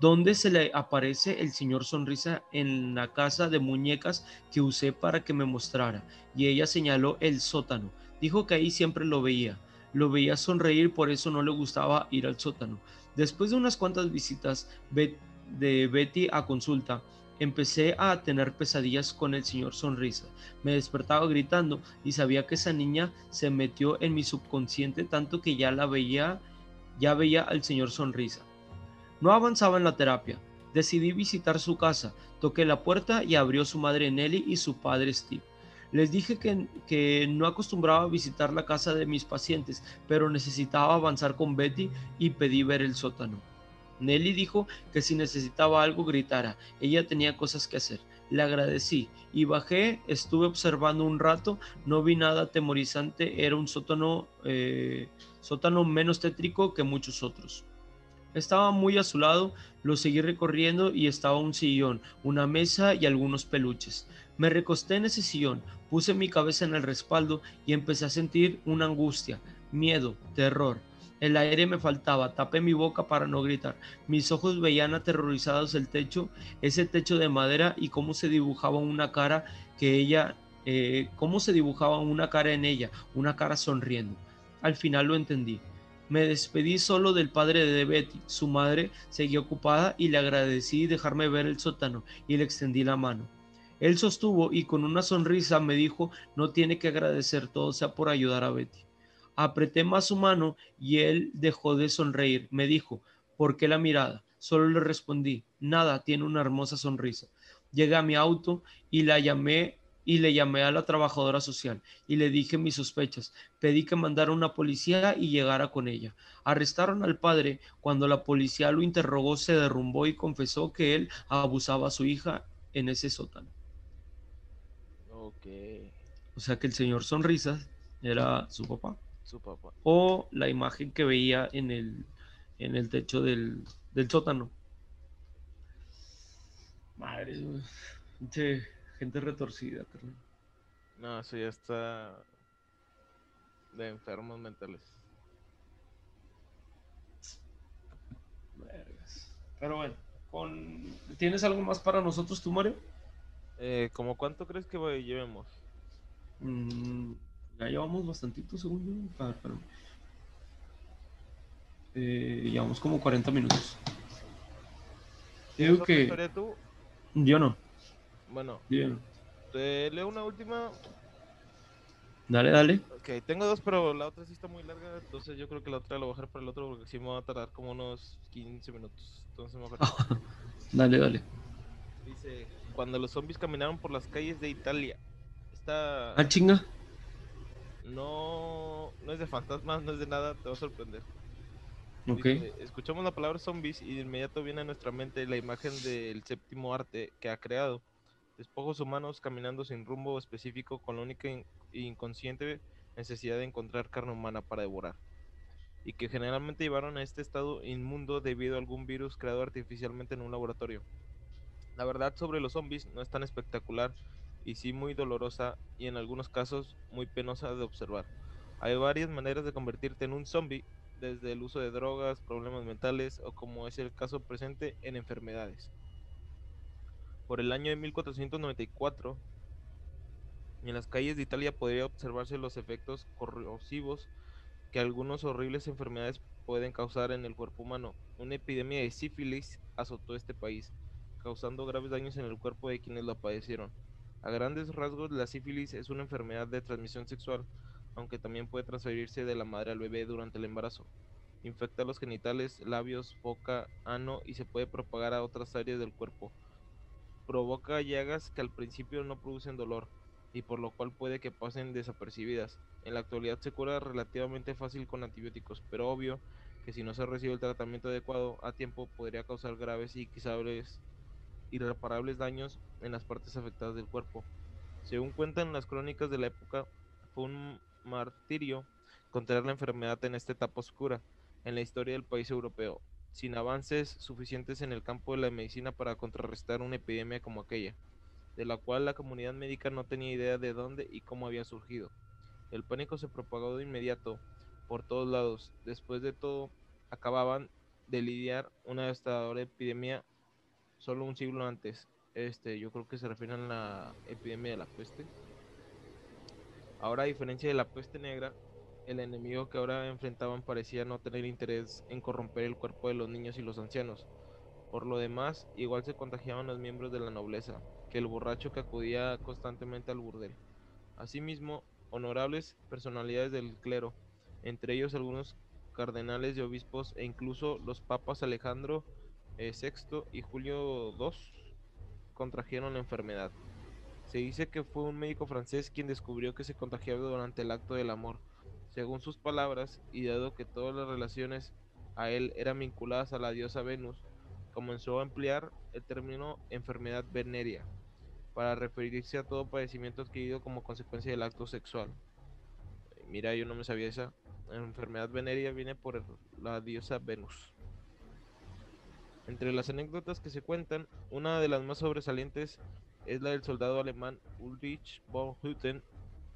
dónde se le aparece el señor sonrisa en la casa de muñecas que usé para que me mostrara, y ella señaló el sótano. Dijo que ahí siempre lo veía. Lo veía sonreír, por eso no le gustaba ir al sótano. Después de unas cuantas visitas de Betty a consulta, empecé a tener pesadillas con el señor Sonrisa. Me despertaba gritando y sabía que esa niña se metió en mi subconsciente tanto que ya la veía, ya veía al señor Sonrisa. No avanzaba en la terapia. Decidí visitar su casa. Toqué la puerta y abrió su madre Nelly y su padre Steve. Les dije que, que, no acostumbraba a visitar la casa de mis pacientes, pero necesitaba avanzar con Betty y pedí ver el sótano. Nelly dijo que si necesitaba algo gritara, ella tenía cosas que hacer. Le agradecí y bajé, estuve observando un rato, no vi nada atemorizante, era un sótano, eh, sótano menos tétrico que muchos otros. Estaba muy a su lado, lo seguí recorriendo y estaba un sillón, una mesa y algunos peluches. Me recosté en ese sillón, puse mi cabeza en el respaldo y empecé a sentir una angustia, miedo, terror. El aire me faltaba, tapé mi boca para no gritar. Mis ojos veían aterrorizados el techo, ese techo de madera y cómo se dibujaba una cara que ella, eh, cómo se dibujaba una cara en ella, una cara sonriendo. Al final lo entendí. Me despedí solo del padre de Betty. Su madre seguía ocupada y le agradecí dejarme ver el sótano y le extendí la mano. Él sostuvo y con una sonrisa me dijo, no tiene que agradecer, todo sea por ayudar a Betty. Apreté más su mano y él dejó de sonreír. Me dijo, ¿por qué la mirada? Solo le respondí, nada, tiene una hermosa sonrisa. Llegué a mi auto y la llamé y le llamé a la trabajadora social y le dije mis sospechas. Pedí que mandara una policía y llegara con ella. Arrestaron al padre. Cuando la policía lo interrogó, se derrumbó y confesó que él abusaba a su hija en ese sótano. Ok. O sea que el señor Sonrisas era su papá. Su papá. O la imagen que veía en el, en el techo del, del sótano. Madre, gente, gente retorcida, carnal. No, eso ya está de enfermos mentales. Pero bueno, con... ¿tienes algo más para nosotros tú, Mario? Eh, ¿Cómo cuánto crees que llevemos? Mm, ya llevamos bastantito, según yo. A ver, espérame. Eh, llevamos como 40 minutos. ¿Tienes Digo que tú? yo no, Bueno, yo no. te leo una última. Dale, dale. Ok, tengo dos, pero la otra sí está muy larga. Entonces yo creo que la otra la voy a bajar para el otro porque sí me va a tardar como unos 15 minutos. Entonces mejor. <laughs> Dale, dale. Dice, cuando los zombies caminaron por las calles de Italia. Esta Ah, chinga. No, no es de fantasmas, no es de nada, te va a sorprender. Ok. Dice, escuchamos la palabra zombies y de inmediato viene a nuestra mente la imagen del séptimo arte que ha creado. Despojos humanos caminando sin rumbo específico con la única in- inconsciente necesidad de encontrar carne humana para devorar. Y que generalmente llevaron a este estado inmundo debido a algún virus creado artificialmente en un laboratorio. La verdad sobre los zombies no es tan espectacular y sí muy dolorosa y en algunos casos muy penosa de observar. Hay varias maneras de convertirte en un zombie, desde el uso de drogas, problemas mentales o como es el caso presente en enfermedades. Por el año de 1494, en las calles de Italia podría observarse los efectos corrosivos que algunas horribles enfermedades pueden causar en el cuerpo humano. Una epidemia de sífilis azotó este país, causando graves daños en el cuerpo de quienes la padecieron. A grandes rasgos, la sífilis es una enfermedad de transmisión sexual, aunque también puede transferirse de la madre al bebé durante el embarazo. Infecta los genitales, labios, boca, ano y se puede propagar a otras áreas del cuerpo. Provoca llagas que al principio no producen dolor y por lo cual puede que pasen desapercibidas. En la actualidad se cura relativamente fácil con antibióticos, pero obvio que si no se recibe el tratamiento adecuado a tiempo podría causar graves y quizás irreparables daños en las partes afectadas del cuerpo. Según cuentan las crónicas de la época, fue un martirio contraer la enfermedad en esta etapa oscura en la historia del país europeo, sin avances suficientes en el campo de la medicina para contrarrestar una epidemia como aquella, de la cual la comunidad médica no tenía idea de dónde y cómo había surgido. El pánico se propagó de inmediato por todos lados. Después de todo, acababan de lidiar una devastadora epidemia solo un siglo antes. Este, yo creo que se refieren a la epidemia de la peste. Ahora, a diferencia de la peste negra, el enemigo que ahora enfrentaban parecía no tener interés en corromper el cuerpo de los niños y los ancianos. Por lo demás, igual se contagiaban los miembros de la nobleza, que el borracho que acudía constantemente al burdel. Asimismo, honorables personalidades del clero, entre ellos algunos cardenales y obispos e incluso los papas Alejandro eh, VI y Julio II contrajeron la enfermedad. Se dice que fue un médico francés quien descubrió que se contagiaba durante el acto del amor. Según sus palabras, y dado que todas las relaciones a él eran vinculadas a la diosa Venus, comenzó a emplear el término enfermedad venérea para referirse a todo padecimiento adquirido como consecuencia del acto sexual. Mira, yo no me sabía esa. enfermedad venérea viene por la diosa Venus. Entre las anécdotas que se cuentan, una de las más sobresalientes es la del soldado alemán Ulrich von Hutten,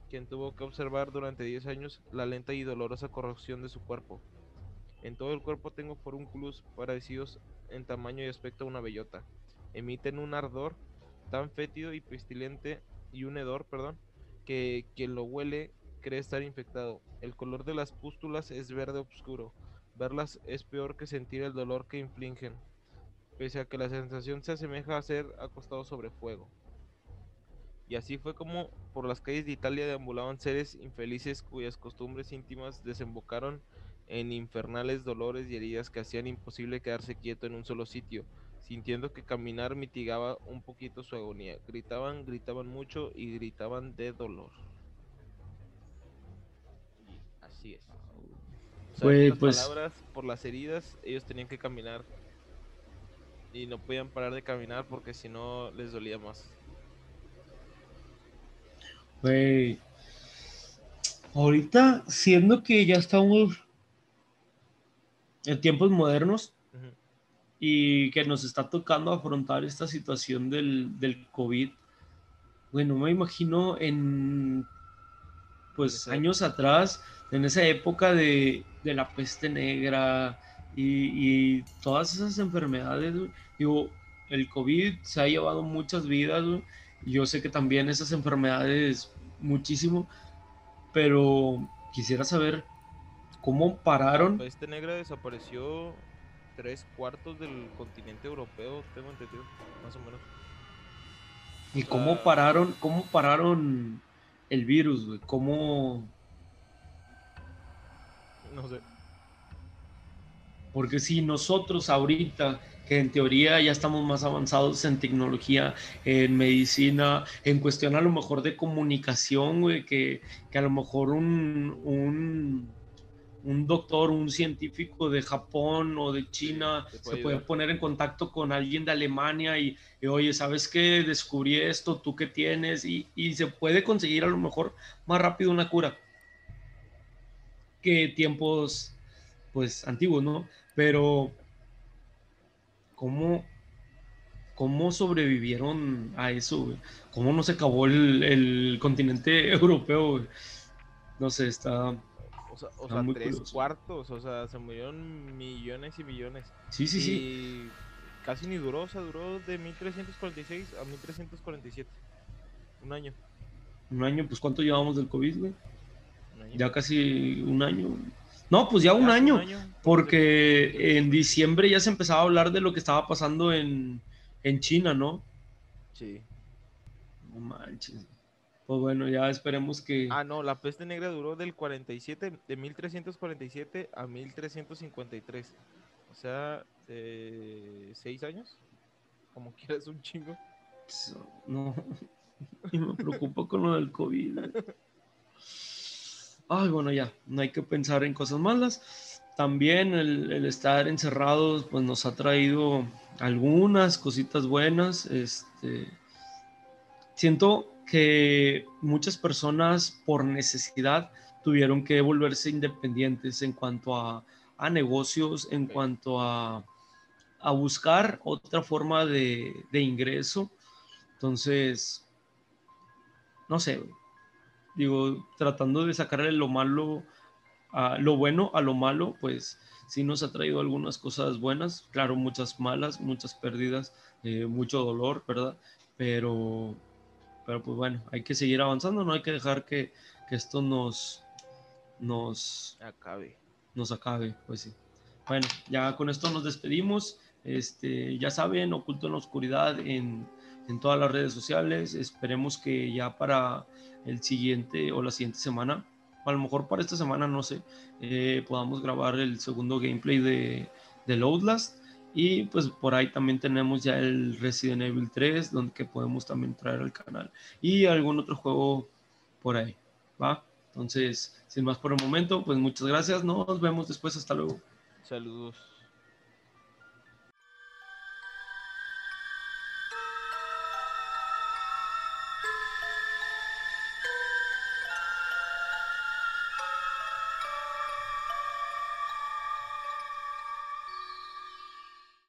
quien tuvo que observar durante 10 años la lenta y dolorosa corrupción de su cuerpo. En todo el cuerpo tengo forúnculos parecidos en tamaño y aspecto a una bellota. Emiten un ardor tan fétido y pestilente y un hedor, perdón, que quien lo huele cree estar infectado. El color de las pústulas es verde oscuro. Verlas es peor que sentir el dolor que infligen, pese a que la sensación se asemeja a ser acostado sobre fuego. Y así fue como por las calles de Italia deambulaban seres infelices cuyas costumbres íntimas desembocaron en infernales dolores y heridas que hacían imposible quedarse quieto en un solo sitio, sintiendo que caminar mitigaba un poquito su agonía. Gritaban, gritaban mucho y gritaban de dolor. así es. pues, palabras, por las heridas, ellos tenían que caminar y no podían parar de caminar porque si no les dolía más. Güey. Ahorita, siendo que ya estamos en tiempos modernos y que nos está tocando afrontar esta situación del, del COVID, bueno, me imagino en pues años atrás, en esa época de, de la peste negra y, y, todas esas enfermedades, digo, el COVID se ha llevado muchas vidas, yo sé que también esas enfermedades muchísimo, pero quisiera saber cómo pararon. La peste negra desapareció tres cuartos del continente europeo, tengo entendido, más o menos. ¿Y cómo pararon, cómo pararon el virus, güey? ¿Cómo...? No sé. Porque si nosotros ahorita que en teoría ya estamos más avanzados en tecnología, en medicina, en cuestión a lo mejor de comunicación, güey, que, que a lo mejor un, un, un, doctor, un científico de Japón o de China se puede poner en contacto con alguien de Alemania y, oye, ¿sabes qué? Descubrí esto, ¿tú qué tienes? Y, y se puede conseguir a lo mejor más rápido una cura que tiempos, pues, antiguos, ¿no? Pero ¿cómo, cómo sobrevivieron a eso? ¿Cómo no se acabó el, continente <laughs> europeo? No sé, está... O sea, tres cuartos, o sea, se murieron millones y millones. Sí, sí, sí. Casi ni duró, o sea, duró de 1346 a 1347. Un año. Un año, pues ¿cuánto llevamos del COVID, güey? Ya casi un año. No, pues ya un, año, porque en diciembre ya se empezaba a hablar de lo que estaba pasando en, China, ¿no? Sí. No manches. Pues bueno, ya esperemos que... Ah, no, la peste negra duró del 47, de 1347 a 1353. O sea, eh, seis años. Como <laughs> quieras, un chingo. No, <laughs> y me preocupa con lo del COVID <laughs> ay, bueno, ya, no hay que pensar en cosas malas. También el, estar encerrados, pues nos ha traído algunas cositas buenas. Este, siento que muchas personas por necesidad tuvieron que volverse independientes en cuanto a, negocios, en cuanto a, buscar otra forma de, de ingreso. Entonces, no sé, digo, tratando de sacarle lo malo, a, lo bueno a lo malo, pues sí nos ha traído algunas cosas buenas, claro, muchas malas, muchas pérdidas, eh, mucho dolor, ¿verdad? Pero, pero pues bueno, hay que seguir avanzando, no hay que dejar que, que esto nos, nos acabe. Nos acabe, pues sí. Bueno, ya con esto nos despedimos. Este, ya saben, Oculto en la Oscuridad en, en todas las redes sociales. Esperemos que ya para el siguiente o la siguiente semana, a lo mejor para esta semana, no sé, eh, podamos grabar el segundo gameplay de, de Outlast Y pues por ahí también tenemos ya el Resident Evil 3, donde que podemos también traer al canal. Y algún otro juego por ahí, ¿va? Entonces, sin más por el momento, pues muchas gracias. Nos vemos después. Hasta luego. Saludos.